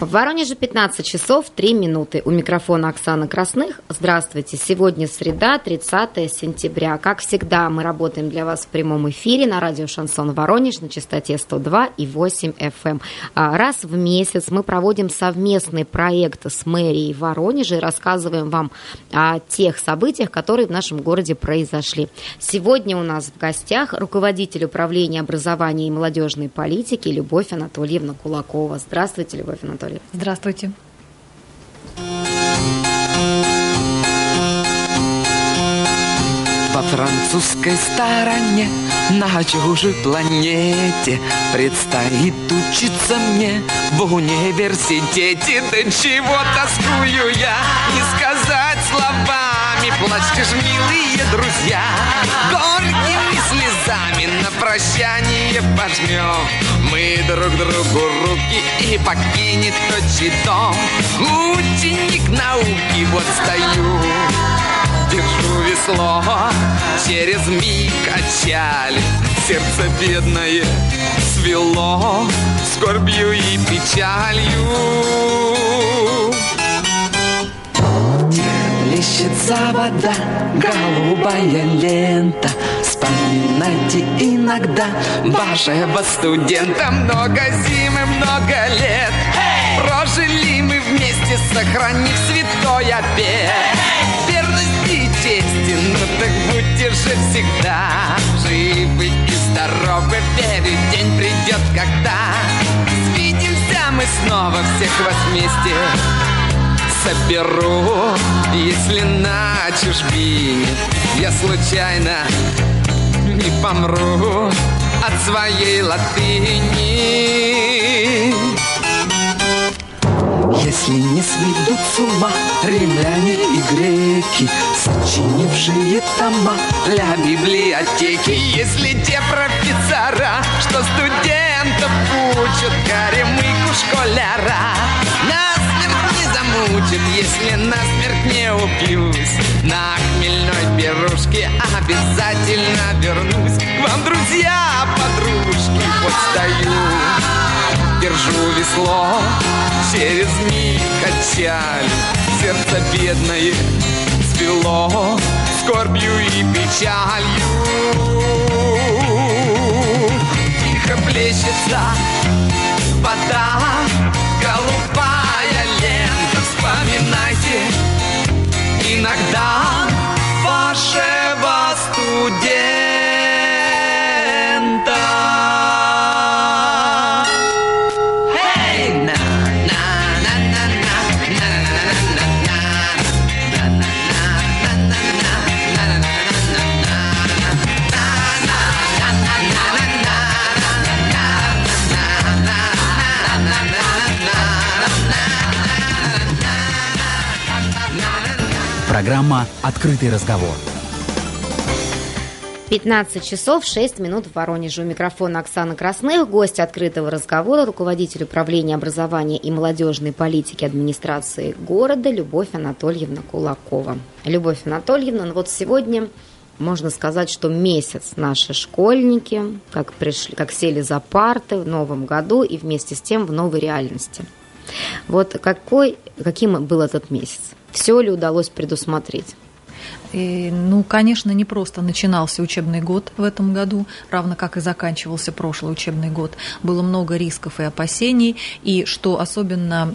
В Воронеже 15 часов 3 минуты. У микрофона Оксана Красных. Здравствуйте. Сегодня среда, 30 сентября. Как всегда, мы работаем для вас в прямом эфире на радио «Шансон Воронеж» на частоте 102 и 8 FM. Эм. А, раз в месяц мы проводим совместный проект с мэрией Воронежа и рассказываем вам о тех событиях, которые в нашем городе произошли. Сегодня у нас в гостях руководитель управления образования и молодежной политики Любовь Анатольевна Кулакова. Здравствуйте, Любовь Анатольевна. Анатольев. Здравствуйте. Во французской стороне на чужой планете Предстоит учиться мне в университете Да чего тоскую я, не сказать словами Плачьте ж, милые друзья, слезами На прощание пожмем мы друг другу руки И покинет отчий дом. Ученик науки, вот стою. Держу весло, через миг отчали Сердце бедное свело Скорбью и печалью Плещется вода, голубая лента. Вспоминайте иногда вашего студента Много зим и много лет. Прожили мы вместе, сохранив святой обет Верности и чести, ну так будьте же всегда. Живы и здоровы, верю, день придет, когда. Свидимся мы снова всех вас вместе соберу Если на чужбине я случайно не помру от своей латыни. Если не сведут с ума римляне и греки, Сочинившие тома для библиотеки, Если те профессора, что студентов учат Горемыку школяра, насмерть не замучат, Если насмерть не убьюсь, На хмельной пирожке обязательно вернусь. К вам, друзья, подружки, вот стою держу весло Через миг отчаль. Сердце бедное свело Скорбью и печалью. Тихо плещется вода Программа «Открытый разговор». 15 часов 6 минут в Воронеже. У микрофона Оксана Красных, гость открытого разговора, руководитель управления образования и молодежной политики администрации города Любовь Анатольевна Кулакова. Любовь Анатольевна, ну вот сегодня можно сказать, что месяц наши школьники, как, пришли, как сели за парты в новом году и вместе с тем в новой реальности. Вот какой, каким был этот месяц? Все ли удалось предусмотреть? И, ну, конечно, не просто начинался учебный год в этом году, равно как и заканчивался прошлый учебный год. Было много рисков и опасений, и что особенно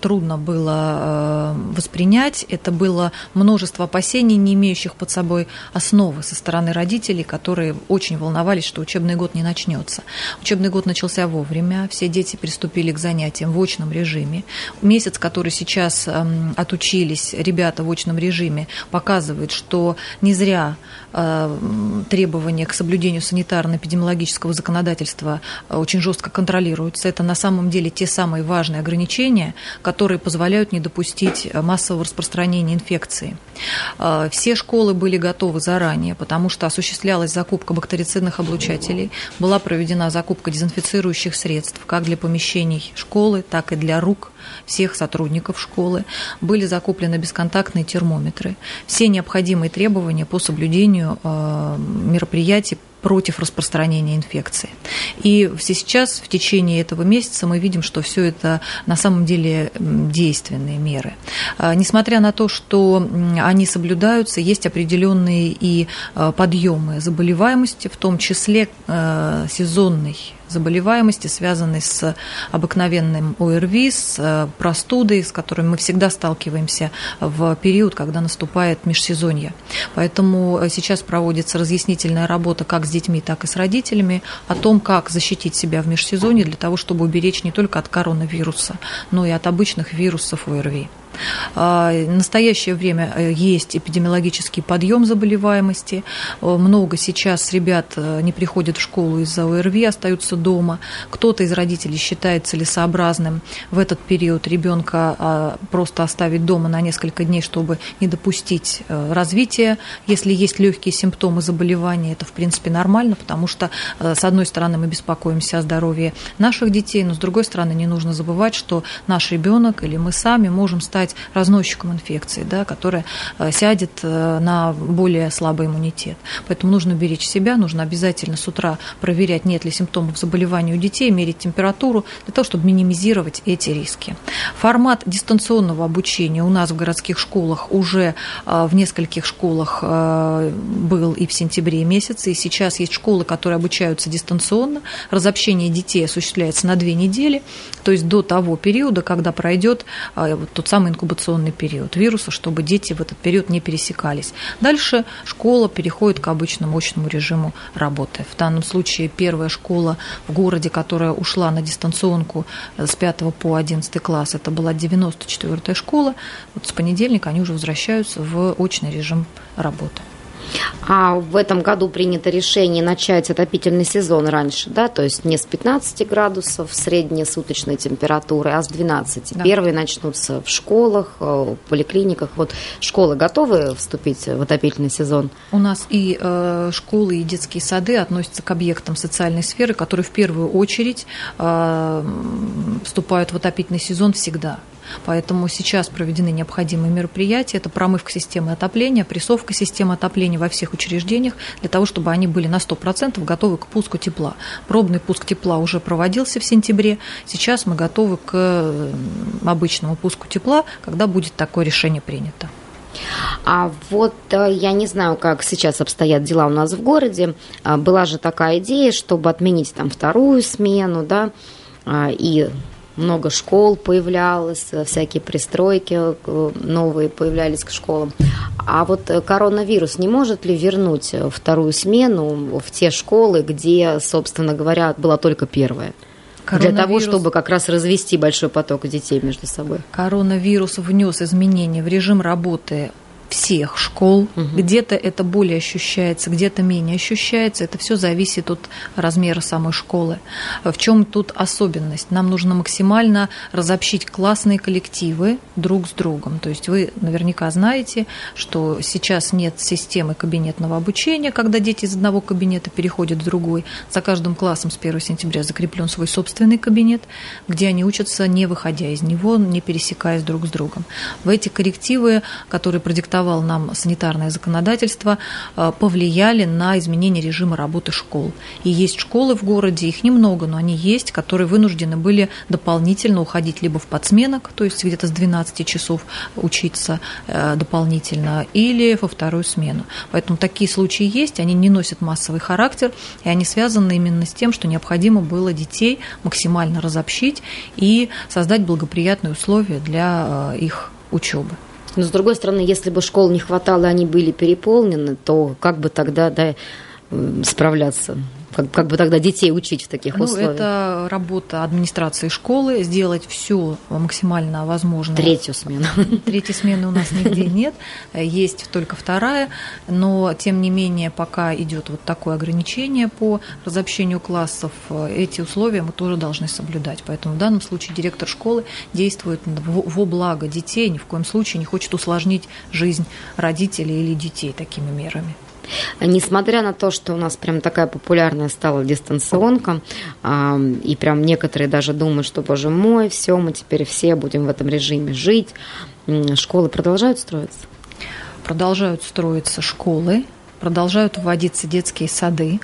трудно было э, воспринять, это было множество опасений, не имеющих под собой основы со стороны родителей, которые очень волновались, что учебный год не начнется. Учебный год начался вовремя, все дети приступили к занятиям в очном режиме. Месяц, который сейчас отучились ребята в очном режиме, показывает, что не зря требования к соблюдению санитарно-эпидемиологического законодательства э, очень жестко контролируются. Это на самом деле те самые важные ограничения, которые позволяют не допустить массового распространения инфекции. Э, все школы были готовы заранее, потому что осуществлялась закупка бактерицидных облучателей, была проведена закупка дезинфицирующих средств как для помещений школы, так и для рук всех сотрудников школы. Были закуплены бесконтактные термометры. Все необходимые требования по соблюдению э, мероприятий против распространения инфекции. И сейчас, в течение этого месяца, мы видим, что все это на самом деле действенные меры. А, несмотря на то, что они соблюдаются, есть определенные и а, подъемы заболеваемости, в том числе сезонной заболеваемости, связанной с обыкновенным ОРВИ, с э, простудой, с которой мы всегда сталкиваемся в период, когда наступает межсезонье. Поэтому э, сейчас проводится разъяснительная работа как с детьми, так и с родителями о том, как защитить себя в межсезонье для того, чтобы уберечь не только от коронавируса, но и от обычных вирусов ОРВИ. А, в настоящее время э, есть эпидемиологический подъем заболеваемости. Э, много сейчас ребят э, не приходят в школу из-за ОРВИ, остаются дома. Кто-то из родителей считает целесообразным в этот период ребенка а, просто оставить дома на несколько дней, чтобы не допустить развития. Если есть легкие симптомы заболевания, это в принципе нормально, потому что с одной стороны мы беспокоимся о здоровье наших детей, но с другой стороны не нужно забывать, что наш ребенок или мы сами можем стать стать разносчиком инфекции, да, которая э, сядет э, на более слабый иммунитет. Поэтому нужно беречь себя, нужно обязательно с утра проверять, нет ли симптомов заболевания у детей, мерить температуру, для того, чтобы минимизировать эти риски. Формат дистанционного обучения у нас в городских школах уже э, в нескольких школах был и в сентябре месяце, и сейчас есть школы, которые обучаются дистанционно. Разобщение детей осуществляется на две недели, то есть до того периода, когда пройдет тот самый инкубационный период вируса, чтобы дети в этот период не пересекались. Дальше школа переходит к обычному очному режиму работы. В данном случае первая школа в городе, которая ушла на дистанционку с 5 по 11 класс, это была 94-я школа. Вот с понедельника они уже возвращаются в очный режим работы. А в этом году принято решение начать отопительный сезон раньше, да, то есть не с 15 градусов средней суточной температуры, а с 12. Да. Первые начнутся в школах, э, в поликлиниках. Вот школы готовы вступить в отопительный сезон? У нас и э, школы, и детские сады относятся к объектам социальной сферы, которые в первую очередь э, вступают в отопительный сезон всегда. Поэтому сейчас проведены необходимые мероприятия. Это промывка системы отопления, прессовка системы отопления во всех учреждениях, для того, чтобы они были на 100% готовы к пуску тепла. Пробный пуск тепла уже проводился в сентябре. Сейчас мы готовы к обычному пуску тепла, когда будет такое решение принято. А вот э, я не знаю, как сейчас обстоят дела у нас в городе. А, была же такая идея, чтобы отменить там вторую смену, да, а, и много школ появлялось, всякие пристройки э, новые появлялись к школам. А вот э, коронавирус не может ли вернуть э, вторую смену в те школы, где, собственно говоря, была только первая? Для того, чтобы как раз развести большой поток детей между собой. Коронавирус внес изменения в режим работы всех школ. Угу. Где-то это более ощущается, где-то менее ощущается. Это все зависит от размера самой школы. В чем тут особенность? Нам нужно максимально разобщить классные коллективы друг с другом. То есть вы наверняка знаете, что сейчас нет системы кабинетного обучения, когда дети из одного кабинета переходят в другой. За каждым классом с 1 сентября закреплен свой собственный кабинет, где они учатся, не выходя из него, не пересекаясь друг с другом. В эти коррективы, которые продиктовали диктовал нам санитарное законодательство, э, повлияли на изменение режима работы школ. И есть школы в городе, их немного, но они есть, которые вынуждены были дополнительно уходить либо в подсменок, то есть где-то с 12 часов учиться э, дополнительно, или во вторую смену. Поэтому такие случаи есть, они не носят массовый характер, и они связаны именно с тем, что необходимо было детей максимально разобщить и создать благоприятные условия для э, их учебы. Но с другой стороны, если бы школ не хватало, они были переполнены, то как бы тогда да, справляться? Как, как бы тогда детей учить в таких ну, условиях? Это работа администрации школы, сделать все максимально возможное. Третью смену. Третьей смены у нас нигде нет, есть только вторая, но тем не менее пока идет вот такое ограничение по разобщению классов, эти условия мы тоже должны соблюдать. Поэтому в данном случае директор школы действует во благо детей, ни в коем случае не хочет усложнить жизнь родителей или детей такими мерами. Несмотря на то, что у нас прям такая популярная стала дистанционка, и прям некоторые даже думают, что, боже мой, все, мы теперь все будем в этом режиме жить, школы продолжают строиться? Продолжают строиться школы, продолжают вводиться детские сады.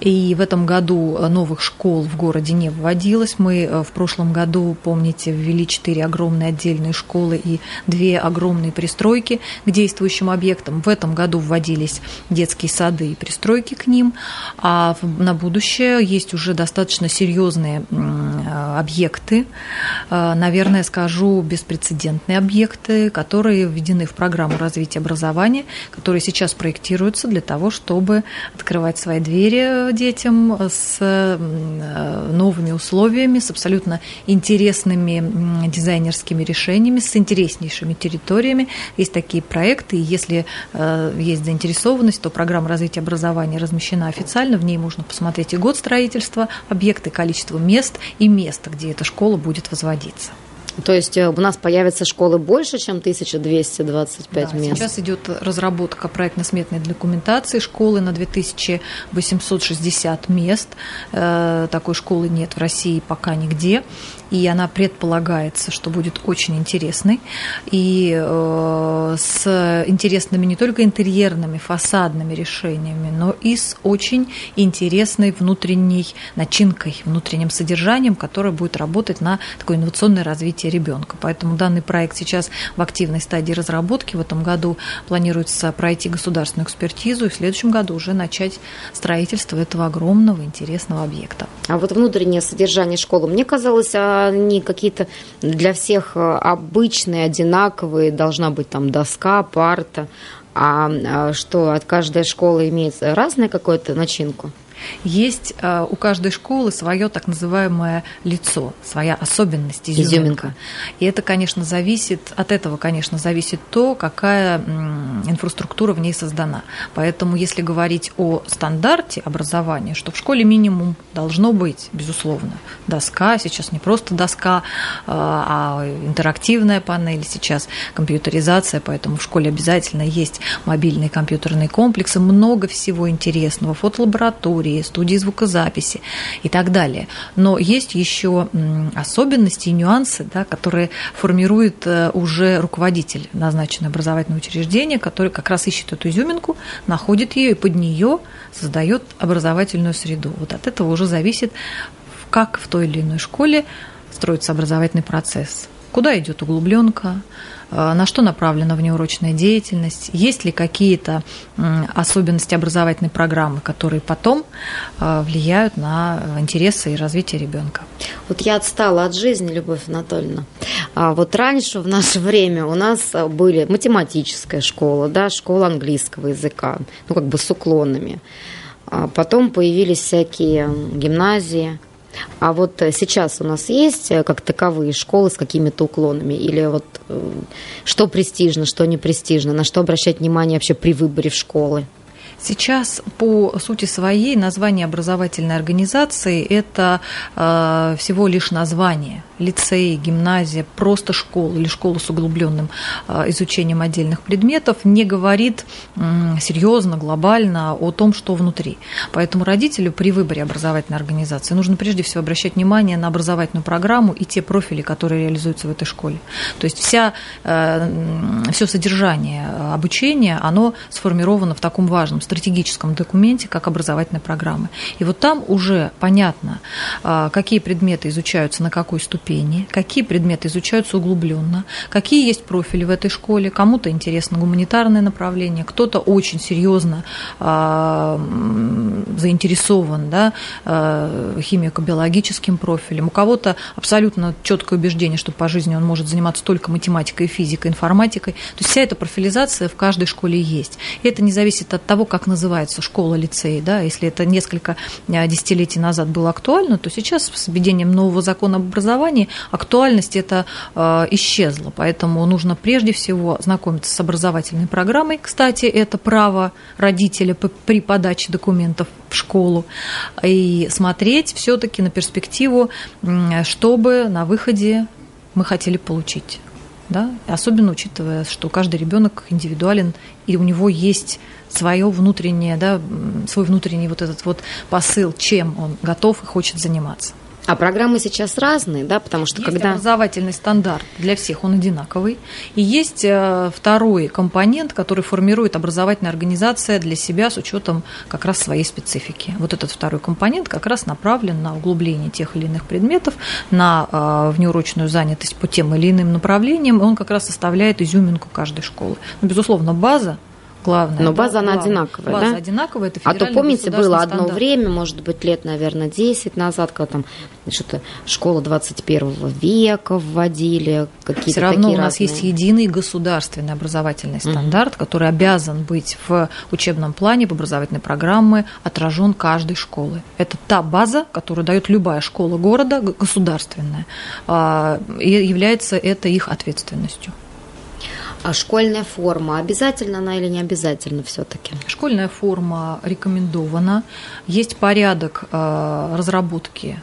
И в этом году новых школ в городе не вводилось. Мы э, в прошлом году, помните, ввели четыре огромные отдельные школы и две огромные пристройки к действующим объектам. В этом году вводились детские сады и пристройки к ним. А на будущее есть уже достаточно серьезные э, объекты, э, наверное, скажу, беспрецедентные объекты, которые введены в программу развития образования, которые сейчас проектируются для того, чтобы открывать свои двери детям с новыми условиями, с абсолютно интересными дизайнерскими решениями, с интереснейшими территориями. Есть такие проекты, и если э, есть заинтересованность, то программа развития образования размещена официально, в ней можно посмотреть и год строительства объекта, и количество мест, и место, где эта школа будет возводиться. То есть э, у нас появятся школы больше, чем 1225 да, мест? Сейчас идет разработка проектно-сметной документации школы на 2860 мест. Э, такой школы нет в России пока нигде и она предполагается, что будет очень интересной, и э, с интересными не только интерьерными, фасадными решениями, но и с очень интересной внутренней начинкой, внутренним содержанием, которое будет работать на такое инновационное развитие ребенка. Поэтому данный проект сейчас в активной стадии разработки. В этом году планируется пройти государственную экспертизу и в следующем году уже начать строительство этого огромного интересного объекта. А вот внутреннее содержание школы, мне казалось, а они какие-то для всех э, обычные, одинаковые, должна быть там доска, парта, а, а что от каждой школы имеет разное какое-то начинку? Есть э, у каждой школы свое так называемое лицо, своя особенность, изюминка. изюминка. И это, конечно, зависит, от этого, конечно, зависит то, какая инфраструктура в ней создана. Поэтому, если говорить о стандарте образования, что в школе минимум должно быть, безусловно, доска, сейчас не просто доска, э, а интерактивная панель, сейчас компьютеризация, поэтому в школе обязательно есть мобильные компьютерные комплексы, много всего интересного, фотолаборатории, лаборатории, студии звукозаписи и так далее. Но есть еще особенности и нюансы, да, которые формирует э, уже руководитель назначенного образовательного учреждения, который как раз ищет эту изюминку, находит ее и под нее создает образовательную среду. Вот от этого уже зависит, как в той или иной школе строится образовательный процесс. Куда идет углубленка, на что направлена внеурочная деятельность, есть ли какие-то особенности образовательной программы, которые потом э, влияют на интересы и развитие ребенка. Вот я отстала от жизни, Любовь Анатольевна. А вот раньше, в наше время, у нас были математическая школа, да, школа английского языка, ну, как бы с уклонами. А потом появились всякие гимназии, а вот э, сейчас у нас есть э, как таковые школы с какими-то уклонами? Или вот э, что престижно, что не престижно? На что обращать внимание вообще при выборе в школы? Сейчас по сути своей название образовательной организации – это э, всего лишь название. Лицей, гимназия, просто школа или школа с углубленным э, изучением отдельных предметов не говорит э, серьезно, глобально о том, что внутри. Поэтому родителю при выборе образовательной организации нужно прежде всего обращать внимание на образовательную программу и те профили, которые реализуются в этой школе. То есть вся, э, все содержание обучения, оно сформировано в таком важном стратегическом документе, как образовательная программа. И вот там уже понятно, а, какие предметы изучаются на какой ступени, какие предметы изучаются углубленно, какие есть профили в этой школе. Кому-то интересно гуманитарное направление, кто-то очень серьезно а, заинтересован да, а, химико-биологическим профилем, у кого-то абсолютно четкое убеждение, что по жизни он может заниматься только математикой, физикой, информатикой. То есть вся эта профилизация в каждой школе есть. И это не зависит от того, как как называется школа, лицей, да, если это несколько а, десятилетий назад было актуально, то сейчас с введением нового закона об образовании актуальность это э, исчезла, поэтому нужно прежде всего знакомиться с образовательной программой, кстати, это право родителя при подаче документов в школу. И смотреть все-таки на перспективу, чтобы на выходе мы хотели получить да, особенно учитывая, что каждый ребенок индивидуален, и у него есть свое внутреннее, да, свой внутренний вот этот вот посыл, чем он готов и хочет заниматься. А программы сейчас разные, да, потому что есть когда... образовательный стандарт для всех, он одинаковый. И есть э, второй компонент, который формирует образовательная организация для себя с учетом как раз своей специфики. Вот этот второй компонент как раз направлен на углубление тех или иных предметов, на э, внеурочную занятость по тем или иным направлениям, и он как раз составляет изюминку каждой школы. Но, безусловно, база главное. Но база, да, она главное. одинаковая, база да? одинаковая, это А то, помните, было одно стандарт. время, может быть, лет, наверное, 10 назад, когда там что-то школа 21 века вводили, какие-то Все равно у нас разные. есть единый государственный образовательный стандарт, который обязан быть в учебном плане, в образовательной программе отражен каждой школы. Это та база, которую дает любая школа города, государственная, а, и является это их ответственностью. А школьная форма, обязательно она или не обязательно все-таки? Школьная форма рекомендована. Есть порядок э, разработки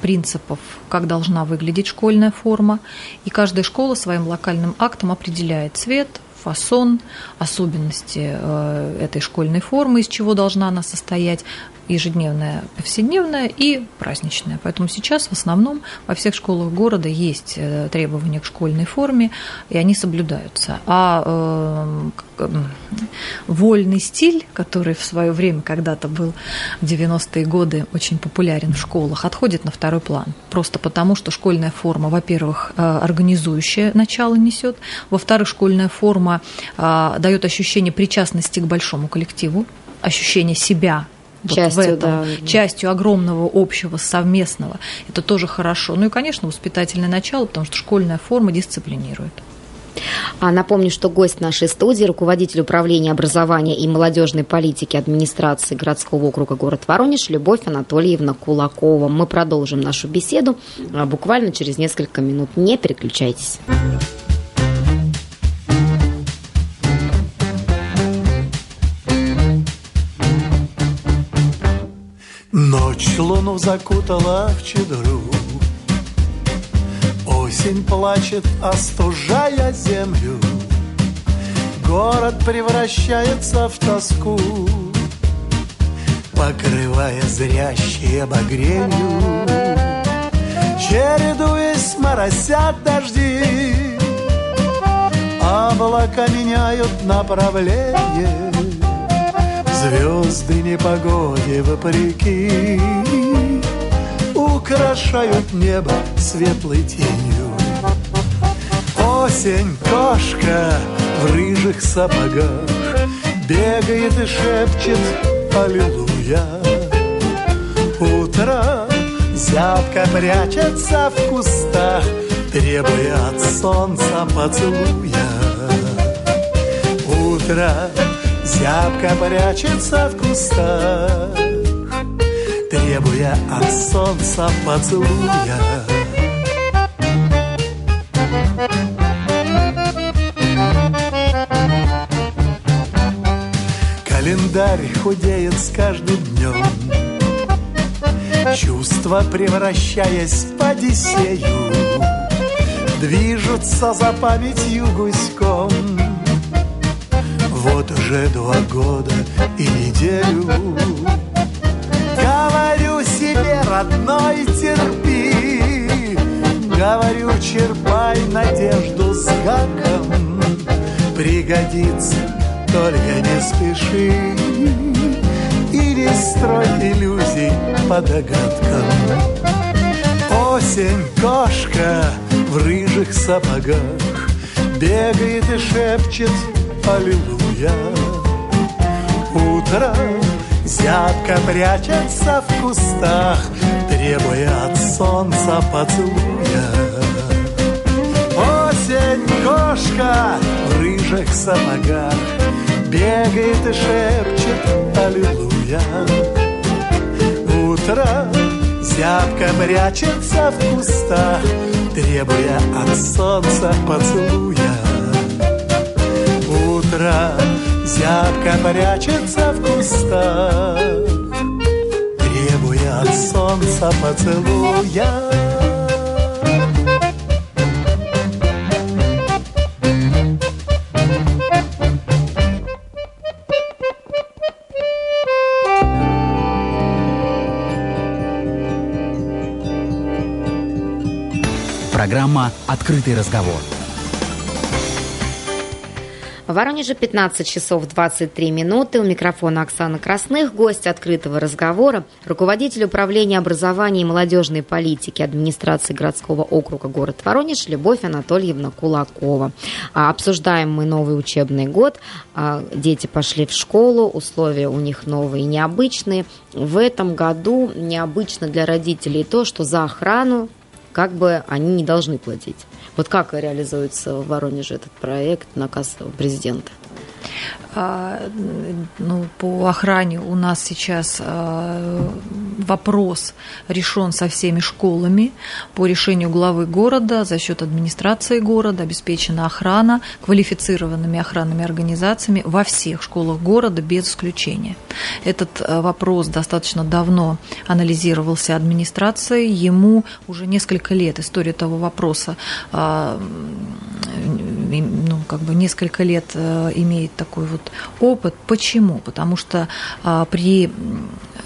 принципов, как должна выглядеть школьная форма. И каждая школа своим локальным актом определяет цвет, фасон, особенности э, этой школьной формы, из чего должна она состоять, ежедневная, повседневная и праздничная. Поэтому сейчас в основном во всех школах города есть э, требования к школьной форме, и они соблюдаются. А э, вольный стиль, который в свое время когда-то был в 90-е годы очень популярен в школах, отходит на второй план. Просто потому, что школьная форма, во-первых, э, организующее начало несет, во-вторых, школьная форма э, дает ощущение причастности к большому коллективу, ощущение себя вот Частью, в этом, да. частью огромного общего совместного. Это тоже хорошо. Ну и, конечно, воспитательное начало, потому что школьная форма дисциплинирует. А напомню, что гость нашей студии, руководитель управления образования и молодежной политики администрации городского округа город Воронеж Любовь Анатольевна Кулакова. Мы продолжим нашу беседу а, буквально через несколько минут. Не переключайтесь. Ночь луну закутала в чедру. Осень плачет, остужая землю. Город превращается в тоску Покрывая зрящие багренью Чередуясь моросят дожди Облака меняют направление Звезды непогоде вопреки Украшают небо светлой тенью. Осень кошка в рыжих сапогах Бегает и шепчет Аллилуйя Утро зябко прячется в кустах Требуя от солнца поцелуя. Утро зябко прячется в кустах Требуя от солнца поцелуя. Календарь худеет с каждым днем Чувства, превращаясь в Одиссею. Движутся за памятью гуськом уже два года и неделю. Говорю себе, родной, терпи. Говорю, черпай надежду с гаком. Пригодится, только не спеши. И не строй иллюзий по догадкам. Осень кошка в рыжих сапогах Бегает и шепчет Аллилуйя Утро зябко прячется в кустах Требуя от солнца поцелуя. Осень кошка в рыжих сапогах Бегает и шепчет Аллилуйя. Утро зябко прячется в кустах Требуя от солнца поцелуя Утро зябко прячется в кустах Требуя от солнца поцелуя Программа «Открытый разговор». В Воронеже 15 часов 23 минуты. У микрофона Оксана Красных, гость открытого разговора, руководитель управления образования и молодежной политики администрации городского округа город Воронеж Любовь Анатольевна Кулакова. А, обсуждаем мы новый учебный год. А, дети пошли в школу, условия у них новые, необычные. В этом году необычно для родителей то, что за охрану как бы они не должны платить. Вот как реализуется в Воронеже этот проект наказ президента? А, ну, по охране у нас сейчас а, вопрос решен со всеми школами. По решению главы города за счет администрации города обеспечена охрана квалифицированными охранными организациями во всех школах города без исключения. Этот а, вопрос достаточно давно анализировался администрацией. Ему уже несколько лет история этого вопроса ну, как бы несколько лет э, имеет такой вот опыт. Почему? Потому что а, при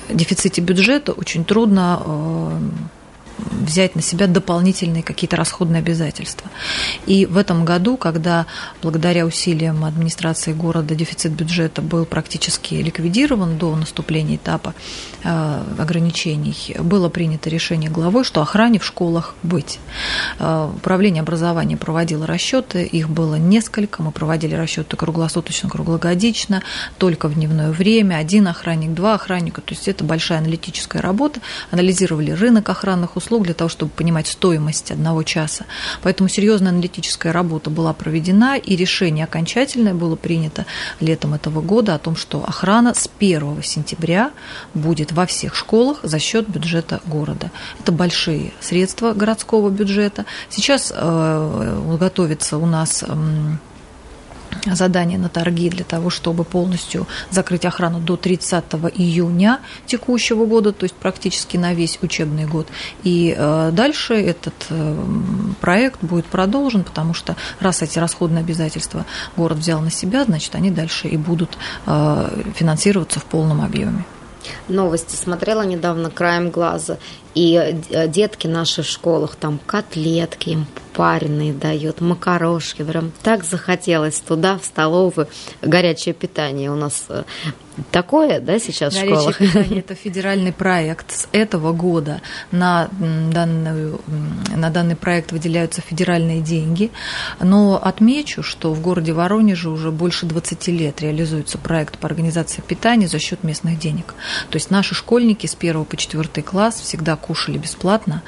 дефиците бюджета очень трудно э, взять на себя дополнительные какие-то расходные обязательства. И в этом году, когда благодаря усилиям администрации города дефицит бюджета был практически ликвидирован до наступления этапа э, ограничений, было принято решение главой, что охране в школах быть. Э, управление образования проводило расчеты, их было несколько, мы проводили расчеты круглосуточно, круглогодично, только в дневное время, один охранник, два охранника, то есть это большая аналитическая работа, анализировали рынок охранных услуг, услуг для того, чтобы понимать стоимость одного часа. Поэтому серьезная аналитическая работа была проведена, и решение окончательное было принято летом этого года о том, что охрана с 1 сентября будет во всех школах за счет бюджета города. Это большие средства городского бюджета. Сейчас э, готовится у нас задание на торги для того, чтобы полностью закрыть охрану до 30 июня текущего года, то есть практически на весь учебный год. И э, дальше этот э, проект будет продолжен, потому что раз эти расходные обязательства город взял на себя, значит, они дальше и будут э, финансироваться в полном объеме. Новости. Смотрела недавно краем глаза, и детки наши в школах там котлетки им пареные дает, макарошки. Прям так захотелось туда, в столовую. Горячее питание у нас э, такое, да, сейчас Горячее в школах? питание – это федеральный проект. С этого года на, данную, на данный проект выделяются федеральные деньги. Но отмечу, что в городе Воронеже уже больше 20 лет реализуется проект по организации питания за счет местных денег. То есть наши школьники с 1 по 4 класс всегда кушали бесплатно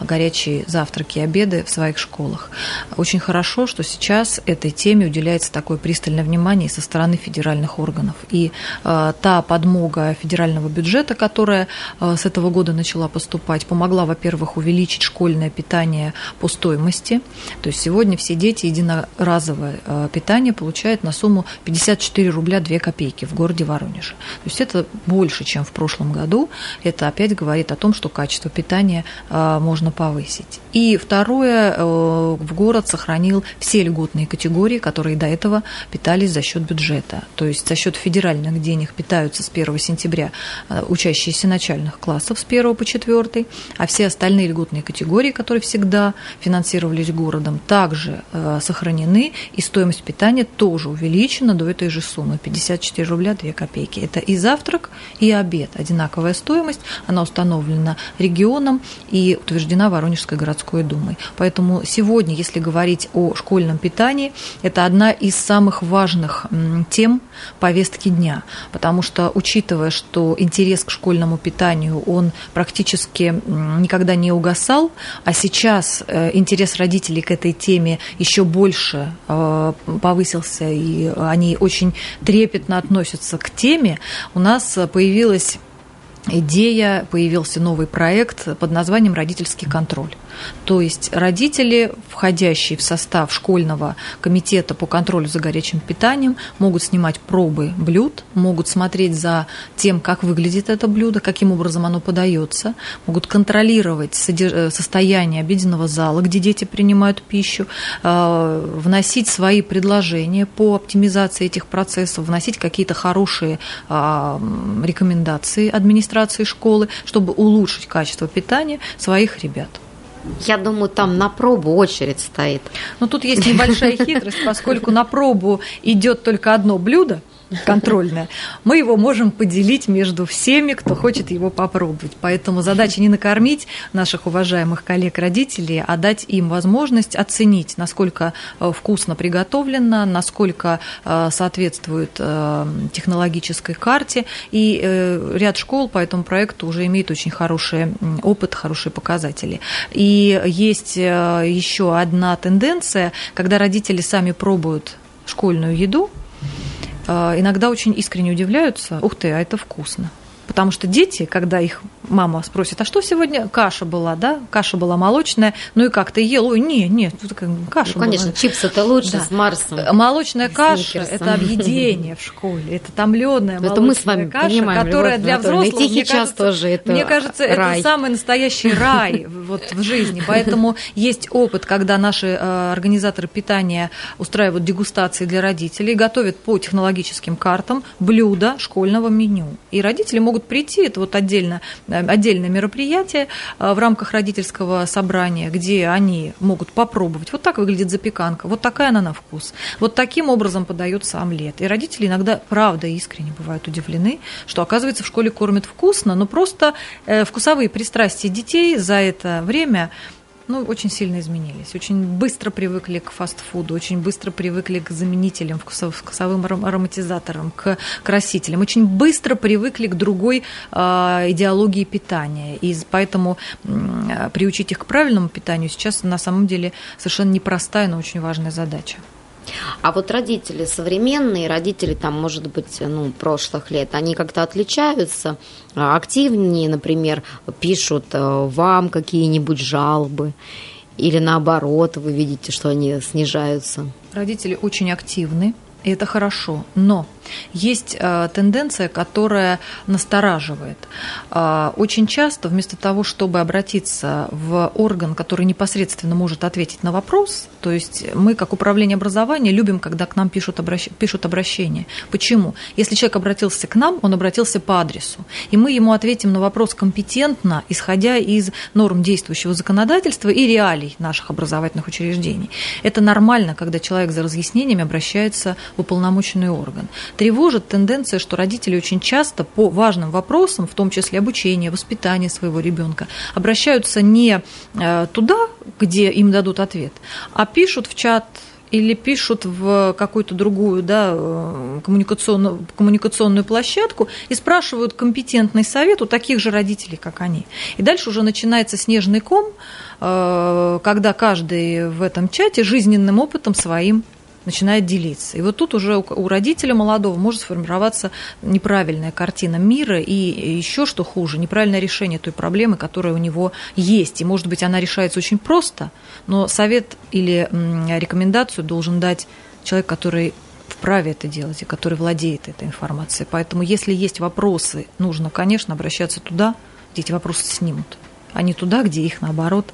горячие завтраки и обеды в своих школах школах. Очень хорошо, что сейчас этой теме уделяется такое пристальное внимание со стороны федеральных органов. И э, та подмога федерального бюджета, которая э, с этого года начала поступать, помогла, во-первых, увеличить школьное питание по стоимости. То есть сегодня все дети единоразовое э, питание получают на сумму 54 рубля 2 копейки в городе Воронеже. То есть это больше, чем в прошлом году. Это опять говорит о том, что качество питания э, можно повысить. И второе, э, в город сохранил все льготные категории, которые до этого питались за счет бюджета. То есть за счет федеральных денег питаются с 1 сентября э, учащиеся начальных классов с 1 по 4, а все остальные льготные категории, которые всегда финансировались городом, также э, сохранены, и стоимость питания тоже увеличена до этой же суммы 54 рубля 2 копейки. Это и завтрак, и обед. Одинаковая стоимость, она установлена регионом и утверждена Воронежской городской думой. Поэтому сегодня, если говорить о школьном питании, это одна из самых важных тем повестки дня, потому что, учитывая, что интерес к школьному питанию, он практически никогда не угасал, а сейчас э, интерес родителей к этой теме еще больше э, повысился, и они очень трепетно относятся к теме, у нас появилась идея, появился новый проект под названием «Родительский контроль». То есть родители, входящие в состав школьного комитета по контролю за горячим питанием, могут снимать пробы блюд, могут смотреть за тем, как выглядит это блюдо, каким образом оно подается, могут контролировать э, состояние обеденного зала, где дети принимают пищу, э, вносить свои предложения по оптимизации этих процессов, вносить какие-то хорошие а, рекомендации администрации школы, чтобы улучшить качество питания своих ребят. Я думаю, там на пробу очередь стоит. Но тут есть небольшая хитрость, поскольку на пробу идет только одно блюдо, контрольное, мы его можем поделить между всеми, кто хочет его попробовать. Поэтому задача не накормить наших уважаемых коллег-родителей, а дать им возможность оценить, насколько э, вкусно приготовлено, насколько э, соответствует э, технологической карте. И ряд школ по этому проекту уже имеет очень хороший опыт, хорошие показатели. И есть еще одна тенденция, когда родители сами пробуют школьную еду, иногда очень искренне удивляются, ух ты, а это вкусно. Потому что дети, когда их мама спросит, а что сегодня? Каша была, да? Каша была молочная. Ну и как ты ел? Ой, не, не, каша ну, конечно, была. чипсы это лучше да. с Марсом. Молочная каша – это объедение в школе. Это томленая молочная это мы с вами каша, понимаем, которая для взрослых, мне кажется, тоже это мне кажется, рай. это самый настоящий рай вот в жизни. Поэтому есть опыт, когда наши э, организаторы питания устраивают дегустации для родителей, готовят по технологическим картам блюда школьного меню. И родители могут могут прийти, это вот отдельно, э, отдельное мероприятие э, в рамках родительского собрания, где они могут попробовать. Вот так выглядит запеканка, вот такая она на вкус. Вот таким образом подается омлет. И родители иногда, правда, искренне бывают удивлены, что, оказывается, в школе кормят вкусно, но просто э, вкусовые пристрастия детей за это время ну, очень сильно изменились. Очень быстро привыкли к фастфуду, очень быстро привыкли к заменителям, вкусов, вкусовым ароматизаторам, к красителям. Очень быстро привыкли к другой э, идеологии питания. И поэтому э, приучить их к правильному питанию сейчас на самом деле совершенно непростая, но очень важная задача. А вот родители современные, родители там, может быть, ну, прошлых лет, они как-то отличаются, активнее, например, пишут э, вам какие-нибудь жалобы, или наоборот, вы видите, что они снижаются? Родители очень активны, и это хорошо, но есть э, тенденция, которая настораживает. Э, очень часто вместо того, чтобы обратиться в орган, который непосредственно может ответить на вопрос, то есть мы, как управление образования, любим, когда к нам пишут, обращ... пишут обращение. Почему? Если человек обратился к нам, он обратился по адресу, и мы ему ответим на вопрос компетентно, исходя из норм действующего законодательства и реалий наших образовательных учреждений. Это нормально, когда человек за разъяснениями обращается в уполномоченный орган тревожит тенденция, что родители очень часто по важным вопросам, в том числе обучения, воспитания своего ребенка, обращаются не э, туда, где им дадут ответ, а пишут в чат или пишут в какую-то другую да, э, коммуникационную, коммуникационную площадку и спрашивают компетентный совет у таких же родителей, как они. И дальше уже начинается снежный ком, э, когда каждый в этом чате жизненным опытом своим начинает делиться. И вот тут уже у родителя молодого может сформироваться неправильная картина мира и еще что хуже, неправильное решение той проблемы, которая у него есть. И может быть она решается очень просто, но совет или рекомендацию должен дать человек, который вправе это делать и который владеет этой информацией. Поэтому если есть вопросы, нужно, конечно, обращаться туда, где эти вопросы снимут а не туда, где их, наоборот,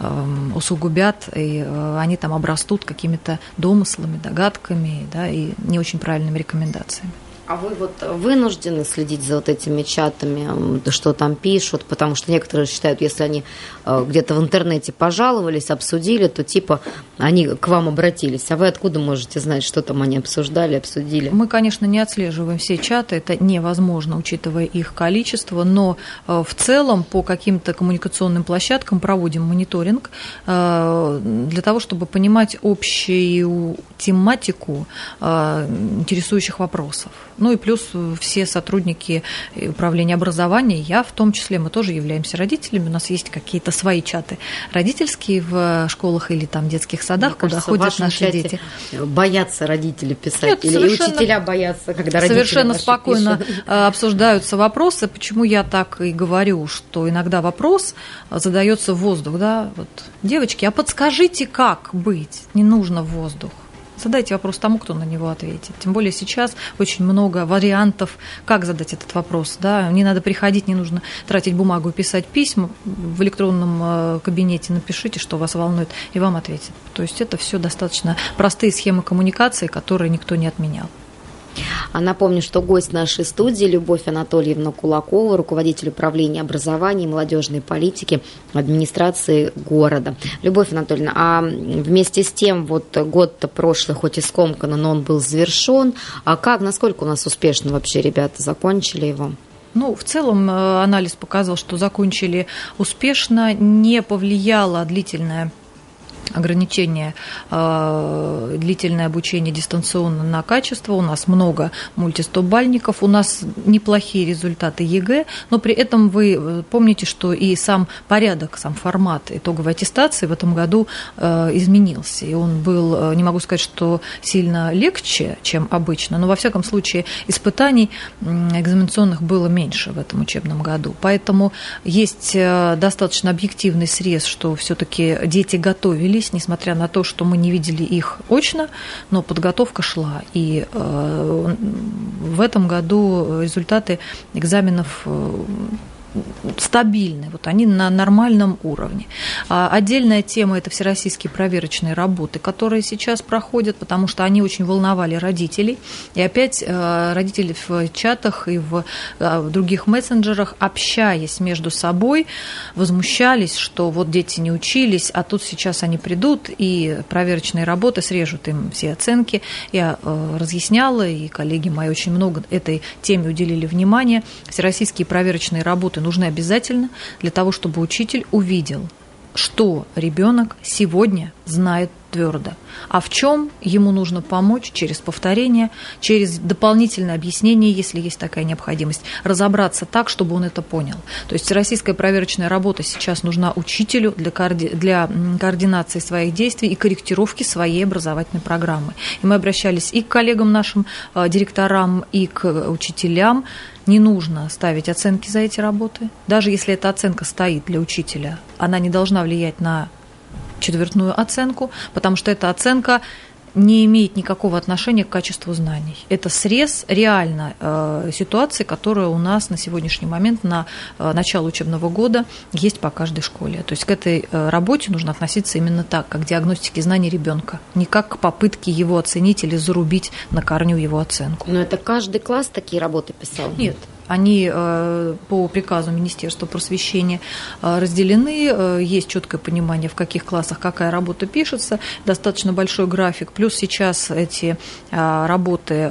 эм, усугубят, и э, они там обрастут какими-то домыслами, догадками да, и не очень правильными рекомендациями. А вы вот вынуждены следить за вот этими чатами, что там пишут, потому что некоторые считают, если они э, где-то в интернете пожаловались, обсудили, то типа они к вам обратились. А вы откуда можете знать, что там они обсуждали, обсудили? Мы, конечно, не отслеживаем все чаты, это невозможно, учитывая их количество, но э, в целом по каким-то коммуникационным площадкам проводим мониторинг э, для того, чтобы понимать общую тематику интересующих вопросов. Ну и плюс все сотрудники управления образования, я в том числе, мы тоже являемся родителями, у нас есть какие-то свои чаты родительские в школах или там детских садах, Мне куда кажется, ходят наши дети. Боятся родители писать, Нет, или учителя боятся, когда родители Совершенно спокойно пишут. Э, обсуждаются вопросы, почему я так и говорю, что иногда вопрос задается в воздух, да, вот, девочки, а подскажите, как быть? Не нужно в воздух. Задайте вопрос тому, кто на него ответит. Тем более сейчас очень много вариантов, как задать этот вопрос. Да? Не надо приходить, не нужно тратить бумагу и писать письма. В электронном э, кабинете напишите, что вас волнует, и вам ответят. То есть это все достаточно простые схемы коммуникации, которые никто не отменял. А напомню, что гость нашей студии Любовь Анатольевна Кулакова, руководитель управления образования и молодежной политики администрации города. Любовь Анатольевна, а вместе с тем, вот год-то прошлый, хоть и скомканно, но он был завершен. А как, насколько у нас успешно вообще ребята закончили его? Ну, в целом э, анализ показал, что закончили успешно, не повлияло длительное ограничение э, длительное обучение дистанционно на качество. У нас много мультистобалльников, у нас неплохие результаты ЕГЭ, но при этом вы э, помните, что и сам порядок, сам формат итоговой аттестации в этом году э, изменился. И он был, э, не могу сказать, что сильно легче, чем обычно, но во всяком случае испытаний экзаменационных было меньше в этом учебном году. Поэтому есть э, достаточно объективный срез, что все-таки дети готовились учились, несмотря на то, что мы не видели их очно, но подготовка шла. И э, в этом году результаты экзаменов э, стабильны, вот они на нормальном уровне. А отдельная тема – это всероссийские проверочные работы, которые сейчас проходят, потому что они очень волновали родителей. И опять э, родители в чатах и в э, других мессенджерах, общаясь между собой, возмущались, что вот дети не учились, а тут сейчас они придут и проверочные работы срежут им все оценки. Я э, разъясняла, и коллеги мои очень много этой теме уделили внимание. Всероссийские проверочные работы нужны обязательно для того, чтобы учитель увидел, что ребенок сегодня знает твердо, а в чем ему нужно помочь через повторение, через дополнительное объяснение, если есть такая необходимость, разобраться так, чтобы он это понял. То есть российская проверочная работа сейчас нужна учителю для, коорди... для координации своих действий и корректировки своей образовательной программы. И мы обращались и к коллегам нашим, э, директорам, и к учителям, не нужно ставить оценки за эти работы. Даже если эта оценка стоит для учителя, она не должна влиять на четвертную оценку, потому что эта оценка не имеет никакого отношения к качеству знаний. Это срез реально э, ситуации, которая у нас на сегодняшний момент, на э, начало учебного года, есть по каждой школе. То есть к этой э, работе нужно относиться именно так, как к диагностике знаний ребенка, не как к попытке его оценить или зарубить на корню его оценку. Но это каждый класс такие работы писал? Нет, они э, по приказу Министерства просвещения э, разделены, э, есть четкое понимание, в каких классах какая работа пишется, достаточно большой график. Плюс сейчас эти работы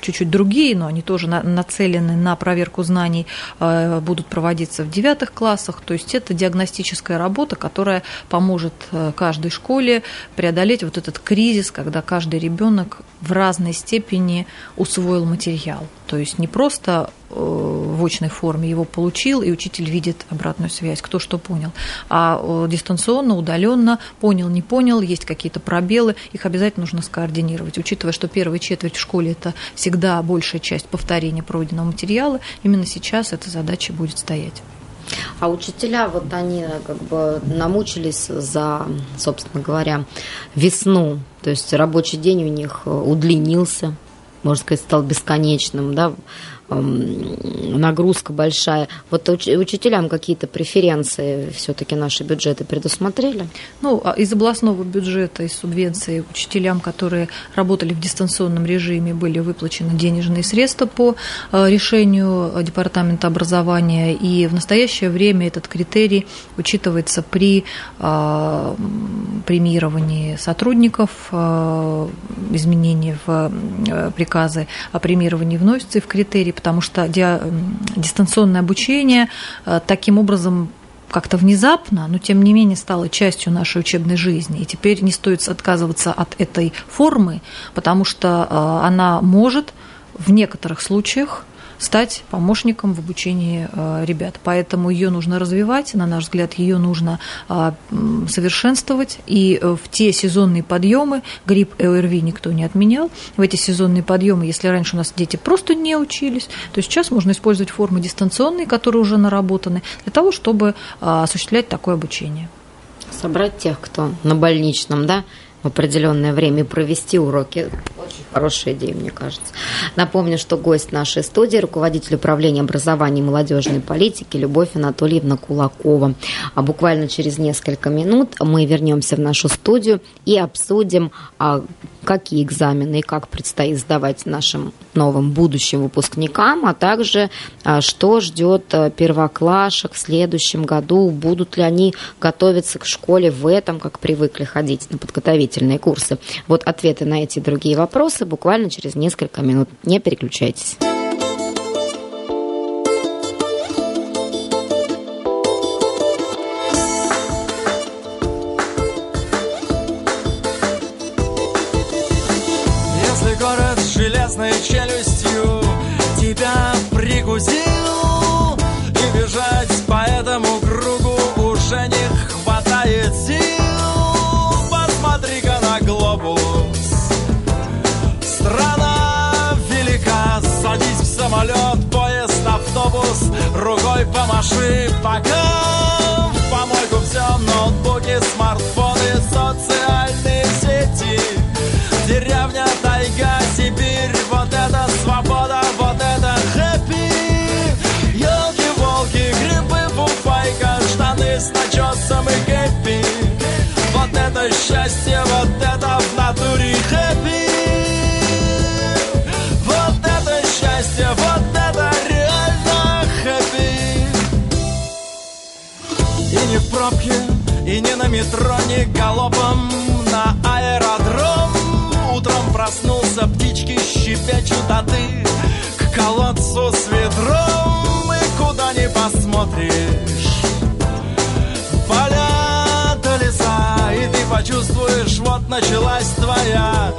чуть-чуть другие, но они тоже нацелены на проверку знаний, будут проводиться в девятых классах. То есть это диагностическая работа, которая поможет каждой школе преодолеть вот этот кризис, когда каждый ребенок в разной степени усвоил материал. То есть не просто э, в очной форме его получил, и учитель видит обратную связь, кто что понял. А э, дистанционно, удаленно, понял, не понял, есть какие-то пробелы, их обязательно нужно скоординировать. Учитывая, что первая четверть в школе – это всегда большая часть повторения пройденного материала, именно сейчас эта задача будет стоять. А учителя, вот они как бы намучились за, собственно говоря, весну. То есть рабочий день у них удлинился, можно сказать, стал бесконечным, да, нагрузка большая. Вот учителям какие-то преференции все-таки наши бюджеты предусмотрели? Ну, а из областного бюджета, из субвенции учителям, которые работали в дистанционном режиме, были выплачены денежные средства по э, решению Департамента образования. И в настоящее время этот критерий учитывается при э, премировании сотрудников, э, изменения в приказы о премировании вносятся и в критерий потому что дистанционное обучение э, таким образом как-то внезапно, но тем не менее стало частью нашей учебной жизни. И теперь не стоит отказываться от этой формы, потому что э, она может в некоторых случаях стать помощником в обучении э, ребят. Поэтому ее нужно развивать, на наш взгляд, ее нужно э, совершенствовать. И э, в те сезонные подъемы грипп ОРВИ никто не отменял. В эти сезонные подъемы, если раньше у нас дети просто не учились, то сейчас можно использовать формы дистанционные, которые уже наработаны, для того, чтобы осуществлять такое обучение. Собрать тех, кто на больничном, да, в определенное время провести уроки. Очень хорошая идея, мне кажется. Напомню, что гость нашей студии, руководитель управления образования и молодежной политики Любовь Анатольевна Кулакова. А буквально через несколько минут мы вернемся в нашу студию и обсудим, а, какие экзамены и как предстоит сдавать нашим новым будущим выпускникам, а также а, что ждет а, первоклашек в следующем году, будут ли они готовиться к школе в этом, как привыкли ходить на подготовительные курсы. Вот ответы на эти другие вопросы буквально через несколько минут. Не переключайтесь. Железной челюстью тебя прикусил И бежать по этому кругу уже не хватает сил. Посмотри-ка на глобус. Страна велика, садись в самолет, поезд, автобус. Рукой помаши, пока метро, не галопом на аэродром. Утром проснулся, птички щебечут, а ты к колодцу с ведром. И куда не посмотришь Поля до леса, и ты почувствуешь, вот началась твоя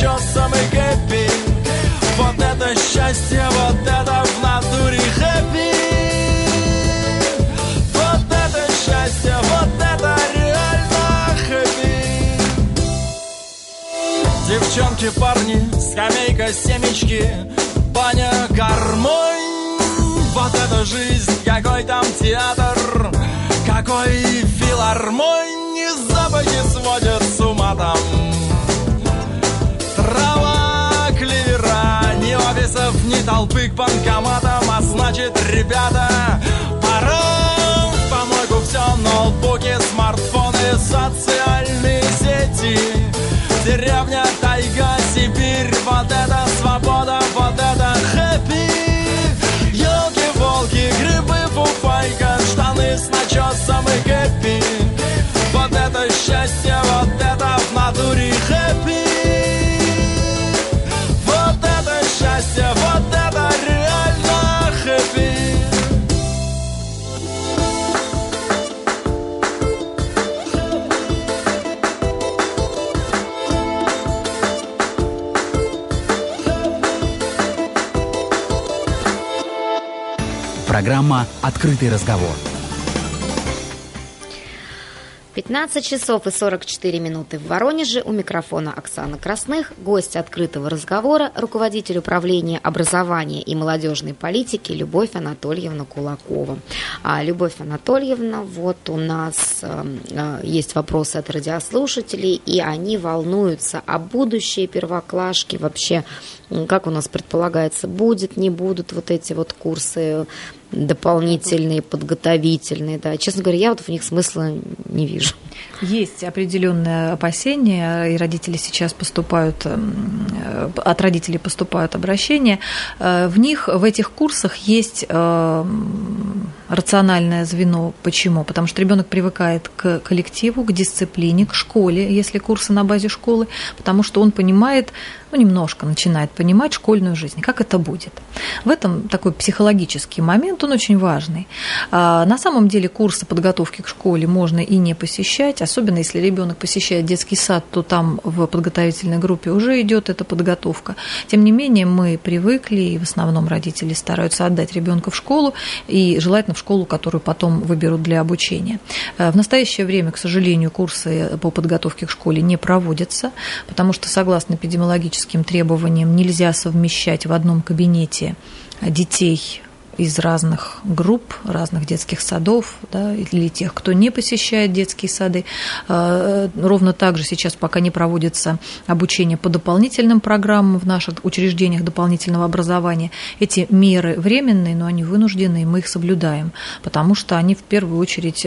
начесом и кэппи Вот это счастье, вот это в натуре хэппи. Вот это счастье, вот это реально хэппи. Девчонки, парни, скамейка, семечки, баня, гармонь. Вот это жизнь, какой там театр, какой филармонь. Запахи сводят с ума там офисов, ни толпы к банкоматам А значит, ребята, пора в помойку все ноутбуки, смартфоны, социальные сети Деревня, тайга, Сибирь, вот это свобода, вот это хэппи. Елки-волки, грибы, фуфайка, штаны с начесом и кэппи Программа «Открытый разговор». 15 часов и 44 минуты в Воронеже. У микрофона Оксана Красных, гость открытого разговора, руководитель управления образования и молодежной политики Любовь Анатольевна Кулакова. А, Любовь Анатольевна, вот у нас э, э, есть вопросы от радиослушателей, и они волнуются о будущее первоклашки, вообще, как у нас предполагается, будет, не будут вот эти вот курсы дополнительные, подготовительные, да. Честно говоря, я вот в них смысла не вижу. Есть определенные опасения, и родители сейчас поступают, э, от родителей поступают обращения. Э, В них, в этих курсах есть эм, рациональное звено. Почему? Потому что ребенок привыкает к коллективу, к дисциплине, к школе, если курсы на базе школы, потому что он понимает, ну, немножко начинает понимать школьную жизнь, как это будет. В этом такой психологический момент, он очень важный. А, На самом деле курсы подготовки к школе можно и не посещать, особенно если ребенок посещает детский сад, то там в подготовительной группе уже идет эта подготовка. Тем не менее, мы привыкли, и в основном родители стараются отдать ребенка в школу, и желательно в школу, которую потом выберут для обучения. Э, В настоящее время, к сожалению, курсы по подготовке к школе не проводятся, потому что, согласно эпидемиологическим требованиям, нельзя совмещать в одном кабинете детей из разных групп, разных детских садов, да, или тех, кто не посещает детские сады. Ровно так же сейчас пока не проводится обучение по дополнительным программам в наших учреждениях дополнительного образования. Эти меры временные, но они вынуждены, и мы их соблюдаем, потому что они в первую очередь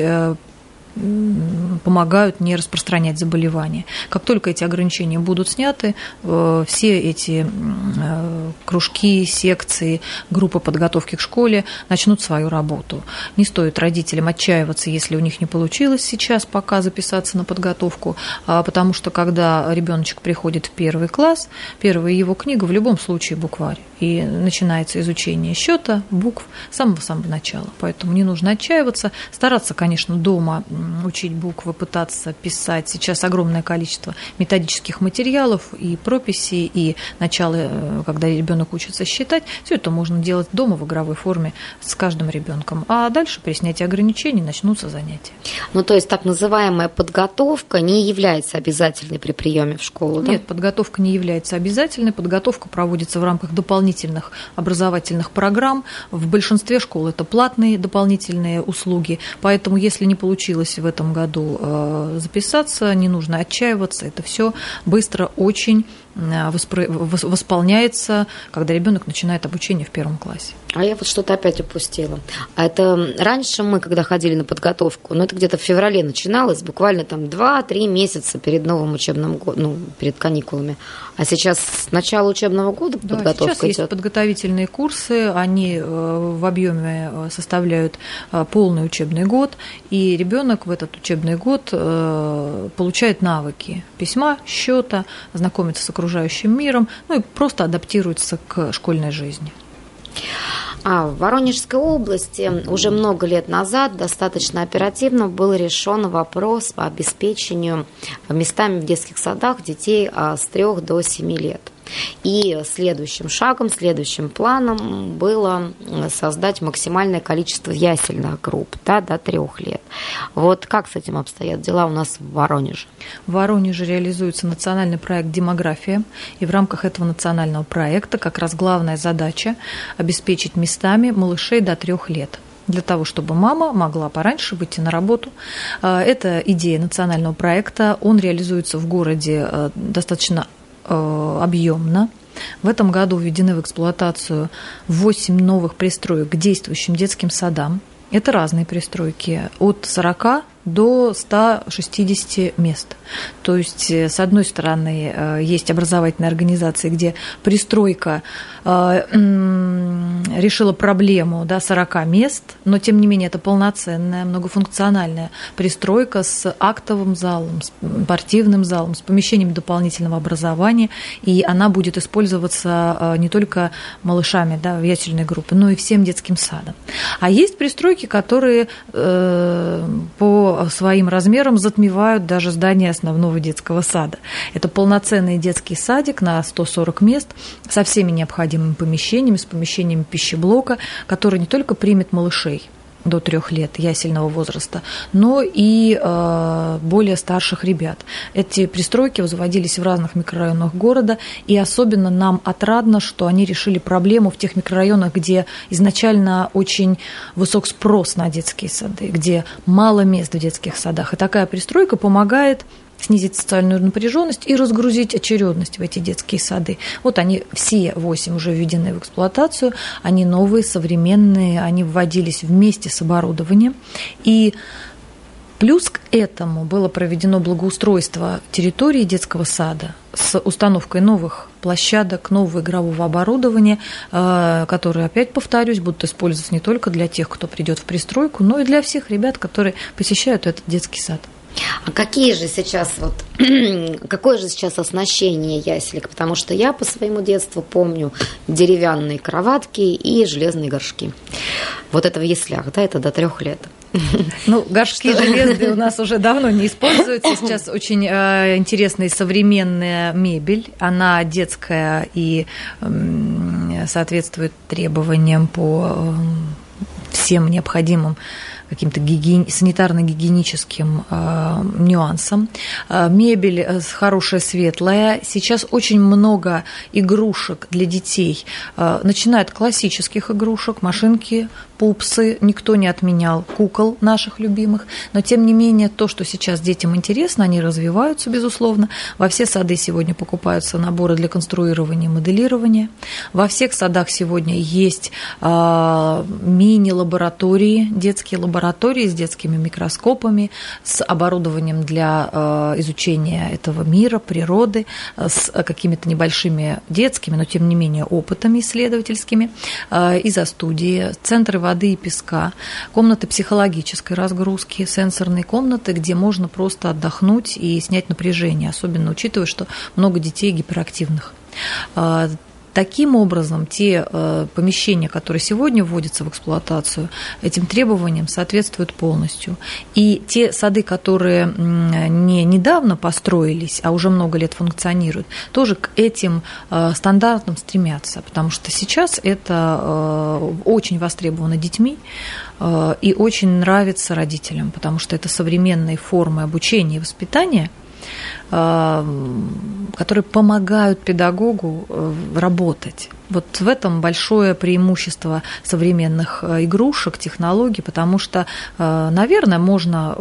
помогают не распространять заболевания. Как только эти ограничения будут сняты, э, все эти э, кружки, секции, группы подготовки к школе начнут свою работу. Не стоит родителям отчаиваться, если у них не получилось сейчас пока записаться на подготовку, а потому что когда ребеночек приходит в первый класс, первая его книга в любом случае букварь. И начинается изучение счета, букв с самого-самого начала. Поэтому не нужно отчаиваться, стараться, конечно, дома учить буквы, пытаться писать. Сейчас огромное количество методических материалов и прописей, и начало, э, когда ребенок учится считать. Все это можно делать дома в игровой форме с каждым ребенком. А дальше при снятии ограничений начнутся занятия. Ну, то есть так называемая подготовка не является обязательной при приеме в школу, да? Нет, подготовка не является обязательной. Подготовка проводится в рамках дополнительных образовательных программ. В большинстве школ это платные дополнительные услуги. Поэтому, если не получилось в этом году э, записаться, не нужно отчаиваться, это все быстро очень Э, восполняется, когда ребенок начинает обучение в первом классе. А я вот что-то опять упустила. А это раньше мы, когда ходили на подготовку, ну это где-то в феврале начиналось, буквально там 2-3 месяца перед новым учебным годом, ну, перед каникулами. А сейчас с начала учебного года да, подготовка сейчас идет? есть подготовительные курсы, они э, в объеме э, составляют полный учебный год, и ребенок в этот учебный год получает навыки письма, счета, знакомится с окружающим окружающим миром, ну и просто адаптируется к школьной жизни. А в Воронежской области уже много лет назад достаточно оперативно был решен вопрос по обеспечению местами в детских садах детей а, с 3 до 7 лет. И следующим шагом, следующим планом было создать максимальное количество ясельных групп да, до трех лет. Вот как с этим обстоят дела у нас в Воронеже? В Воронеже реализуется национальный проект «Демография», и в рамках этого национального проекта как раз главная задача – обеспечить местами малышей до трех лет для того, чтобы мама могла пораньше выйти на работу. А, это идея национального проекта. Он реализуется в городе э, достаточно Э, объемно. В этом году введены в эксплуатацию 8 новых пристроек к действующим детским садам. Это разные пристройки, от 40 до 160 мест. То есть, э, с одной стороны, э, есть образовательные организации, где пристройка э, решила проблему да, 40 мест, но, тем не менее, это полноценная, многофункциональная пристройка с актовым залом, с спортивным залом, с помещением дополнительного образования, и она будет использоваться не только малышами да, в ясельной группе, но и всем детским садом. А есть пристройки, которые по своим размерам затмевают даже здание основного детского сада. Это полноценный детский садик на 140 мест со всеми необходимыми помещениями, с помещениями пищеблока, который не только примет малышей, до трех лет ясельного возраста, но и э, более старших ребят. Эти пристройки возводились в разных микрорайонах города, и особенно нам отрадно, что они решили проблему в тех микрорайонах, где изначально очень высок спрос на детские сады, где мало мест в детских садах. И такая пристройка помогает снизить социальную напряженность и разгрузить очередность в эти детские сады. Вот они все восемь уже введены в эксплуатацию, они новые, современные, они вводились вместе с оборудованием. И Плюс к этому было проведено благоустройство территории детского сада с установкой новых площадок, нового игрового оборудования, э, которые, опять повторюсь, будут использоваться не только для тех, кто придет в пристройку, но и для всех ребят, которые посещают этот детский сад. А какие же сейчас вот какое же сейчас оснащение яселек? Потому что я по своему детству помню деревянные кроватки и железные горшки. Вот это в яслях, да, это до трех лет. Ну, горшки железные у нас уже давно не используются. Сейчас очень э, интересная современная мебель. Она детская и э, соответствует требованиям по э, всем необходимым каким-то гигиен... санитарно-гигиеническим нюансам. Мебель хорошая, светлая. Сейчас очень много игрушек для детей. Начиная от классических игрушек, машинки, пупсы, никто не отменял кукол наших любимых, но тем не менее то, что сейчас детям интересно, они развиваются, безусловно. Во все сады сегодня покупаются наборы для конструирования и моделирования. Во всех садах сегодня есть э, мини-лаборатории, детские лаборатории с детскими микроскопами, с оборудованием для э, изучения этого мира, природы, с какими-то небольшими детскими, но тем не менее опытами исследовательскими, э, изо-студии, центры воды и песка, комнаты психологической разгрузки, сенсорные комнаты, где можно просто отдохнуть и снять напряжение, особенно учитывая, что много детей гиперактивных. Таким образом, те э, помещения, которые сегодня вводятся в эксплуатацию, этим требованиям соответствуют полностью. И те сады, которые не недавно построились, а уже много лет функционируют, тоже к этим э, стандартам стремятся, потому что сейчас это э, очень востребовано детьми и очень нравится родителям, потому что это современные формы обучения и воспитания – которые помогают педагогу э, работать. Вот в этом большое преимущество современных э, игрушек, технологий, потому что, э, наверное, можно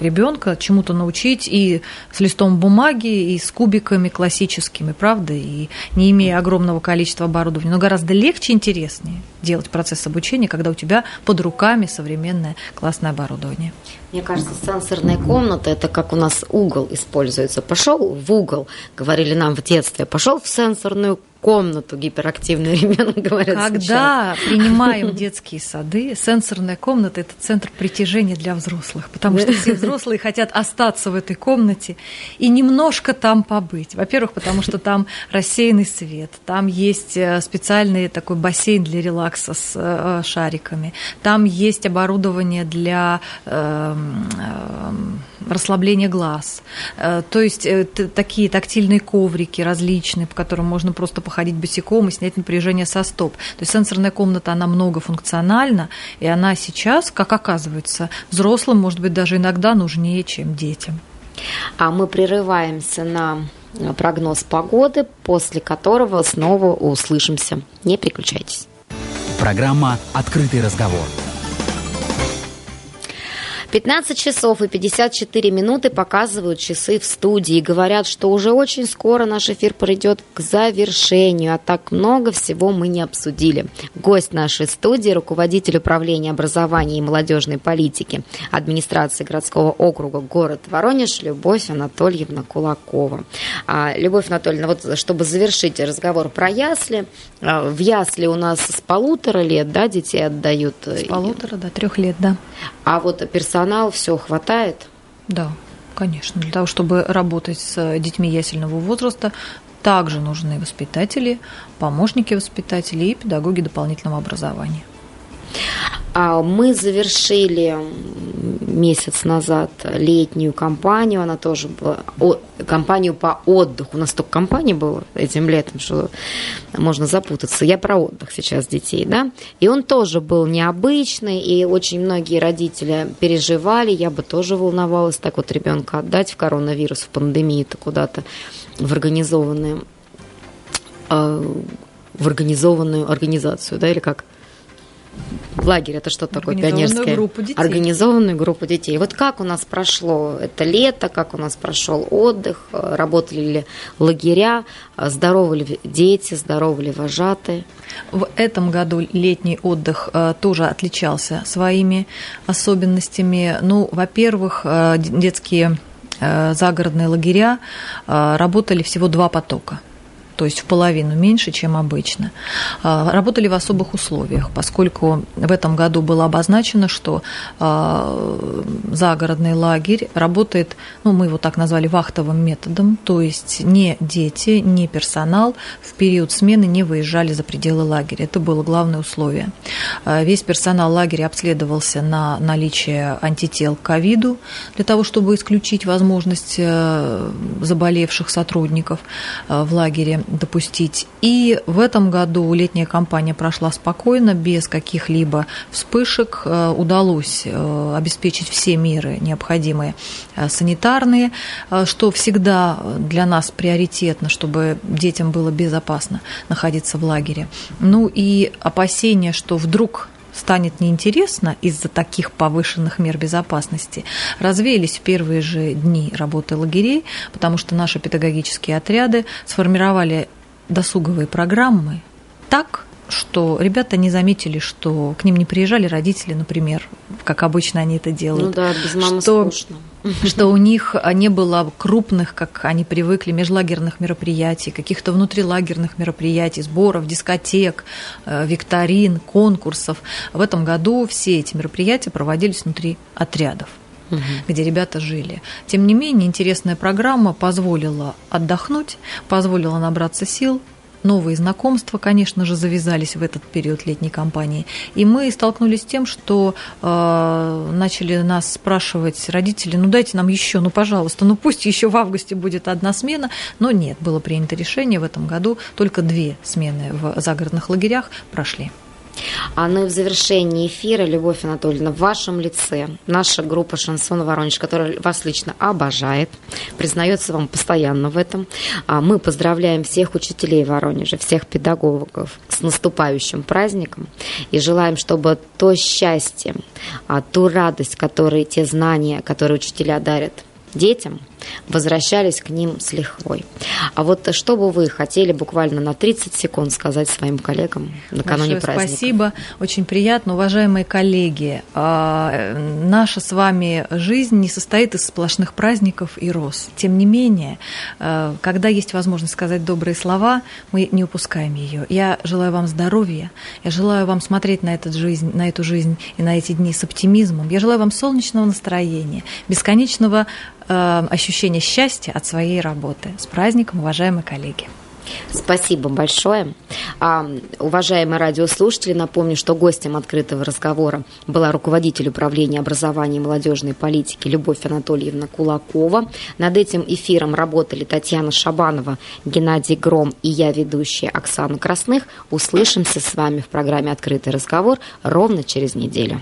ребенка чему-то научить и с листом бумаги, и с кубиками классическими, правда, и не имея огромного количества оборудования, но гораздо легче и интереснее делать процесс обучения, когда у тебя под руками современное классное оборудование. Мне кажется, сенсорная комната это как у нас угол используется. Пошел в угол, говорили нам в детстве, пошел в сенсорную комнату гиперактивный ребенок, говорят Когда сейчас. принимаем детские сады, сенсорная комната – это центр притяжения для взрослых, потому что все взрослые хотят остаться в этой комнате и немножко там побыть. Во-первых, потому что там рассеянный свет, там есть э, специальный такой бассейн для релакса с э, шариками, там есть оборудование для эм, эм, расслабления глаз, э, то есть такие тактильные коврики различные, по которым можно просто походить босиком и снять напряжение со стоп. То есть сенсорная комната, она многофункциональна, и она сейчас, как оказывается, взрослым, может быть, даже иногда нужнее, чем детям. А мы прерываемся на прогноз погоды, после которого снова услышимся. Не переключайтесь. Программа «Открытый разговор». 15 часов и 54 минуты показывают часы в студии. Говорят, что уже очень скоро наш эфир придет к завершению, а так много всего мы не обсудили. Гость нашей студии, руководитель управления образования и молодежной политики администрации городского округа город Воронеж Любовь Анатольевна Кулакова. А, Любовь Анатольевна, вот чтобы завершить разговор про ясли, а, в ясли у нас с полутора лет, да, детей отдают? С полутора до трех лет, да. А вот персонал все хватает? Да, конечно. Для того, чтобы работать с детьми ясельного возраста, также нужны воспитатели, помощники воспитателей и педагоги дополнительного образования. А мы завершили месяц назад летнюю кампанию, она тоже была, о, кампанию по отдыху. У нас столько компаний было этим летом, что можно запутаться. Я про отдых сейчас детей, да. И он тоже был необычный, и очень многие родители переживали, я бы тоже волновалась так вот ребенка отдать в коронавирус, в пандемию-то куда-то в организованную, э, в организованную организацию, да, или как? Лагерь это что такое пионерское? Группу детей. Организованную группу детей. Вот как у нас прошло это лето, как у нас прошел отдых, работали ли лагеря, здоровы ли дети, здоровы ли вожатые? В этом году летний отдых э, тоже отличался своими особенностями. Ну, во-первых, э, детские э, загородные лагеря работали всего два потока то есть в половину меньше, чем обычно. А, работали в особых условиях, поскольку в этом году было обозначено, что а, загородный лагерь работает, ну, мы его так назвали, вахтовым методом, то есть не дети, не персонал в период смены не выезжали за пределы лагеря. Это было главное условие. А, весь персонал лагеря обследовался на наличие антител к ковиду для того, чтобы исключить возможность э, заболевших сотрудников в лагере допустить. И в этом году летняя кампания прошла спокойно, без каких-либо вспышек. Э, удалось э, обеспечить все меры необходимые санитарные, что всегда для нас приоритетно, чтобы детям было безопасно находиться в лагере. Ну и опасения, что вдруг станет неинтересно из-за таких повышенных мер безопасности, развеялись в первые же дни работы лагерей, потому что наши педагогические отряды сформировали досуговые программы так, что ребята не заметили, что к ним не приезжали родители, например, как обычно они это делают. Ну да, без мамы что, скучно. Что у них не было крупных, как они привыкли, межлагерных мероприятий, каких-то внутрилагерных мероприятий, сборов, дискотек, э, викторин, конкурсов. В этом году все эти мероприятия проводились внутри отрядов угу. где ребята жили. Тем не менее, интересная программа позволила отдохнуть, позволила набраться сил, новые знакомства, конечно же, завязались в этот период летней кампании. И мы столкнулись с тем, что э, начали нас спрашивать родители, ну дайте нам еще, ну пожалуйста, ну пусть еще в августе будет одна смена. Но нет, было принято решение в этом году только две смены в загородных лагерях прошли. А ну и в завершении эфира, Любовь Анатольевна, в вашем лице наша группа «Шансон Воронеж», которая вас лично обожает, признается вам постоянно в этом. А мы поздравляем всех учителей Воронежа, всех педагогов с наступающим праздником и желаем, чтобы то счастье, а ту радость, которые, те знания, которые учителя дарят детям, возвращались к ним с лихвой. А вот что бы вы хотели буквально на 30 секунд сказать своим коллегам накануне Большое праздника? Спасибо, очень приятно. Уважаемые коллеги, а, наша с вами жизнь не состоит из сплошных праздников и роз. Тем не менее, а, когда есть возможность сказать добрые слова, мы не упускаем ее. Я желаю вам здоровья, я желаю вам смотреть на, эту жизнь, на эту жизнь и на эти дни с оптимизмом. Я желаю вам солнечного настроения, бесконечного Э, ощущение счастья от своей работы. С праздником, уважаемые коллеги! Спасибо большое. А, уважаемые радиослушатели, напомню, что гостем открытого разговора была руководитель управления образования и молодежной политики Любовь Анатольевна Кулакова. Над этим эфиром работали Татьяна Шабанова, Геннадий Гром и я, ведущая Оксана Красных. Услышимся с вами в программе «Открытый разговор» ровно через неделю.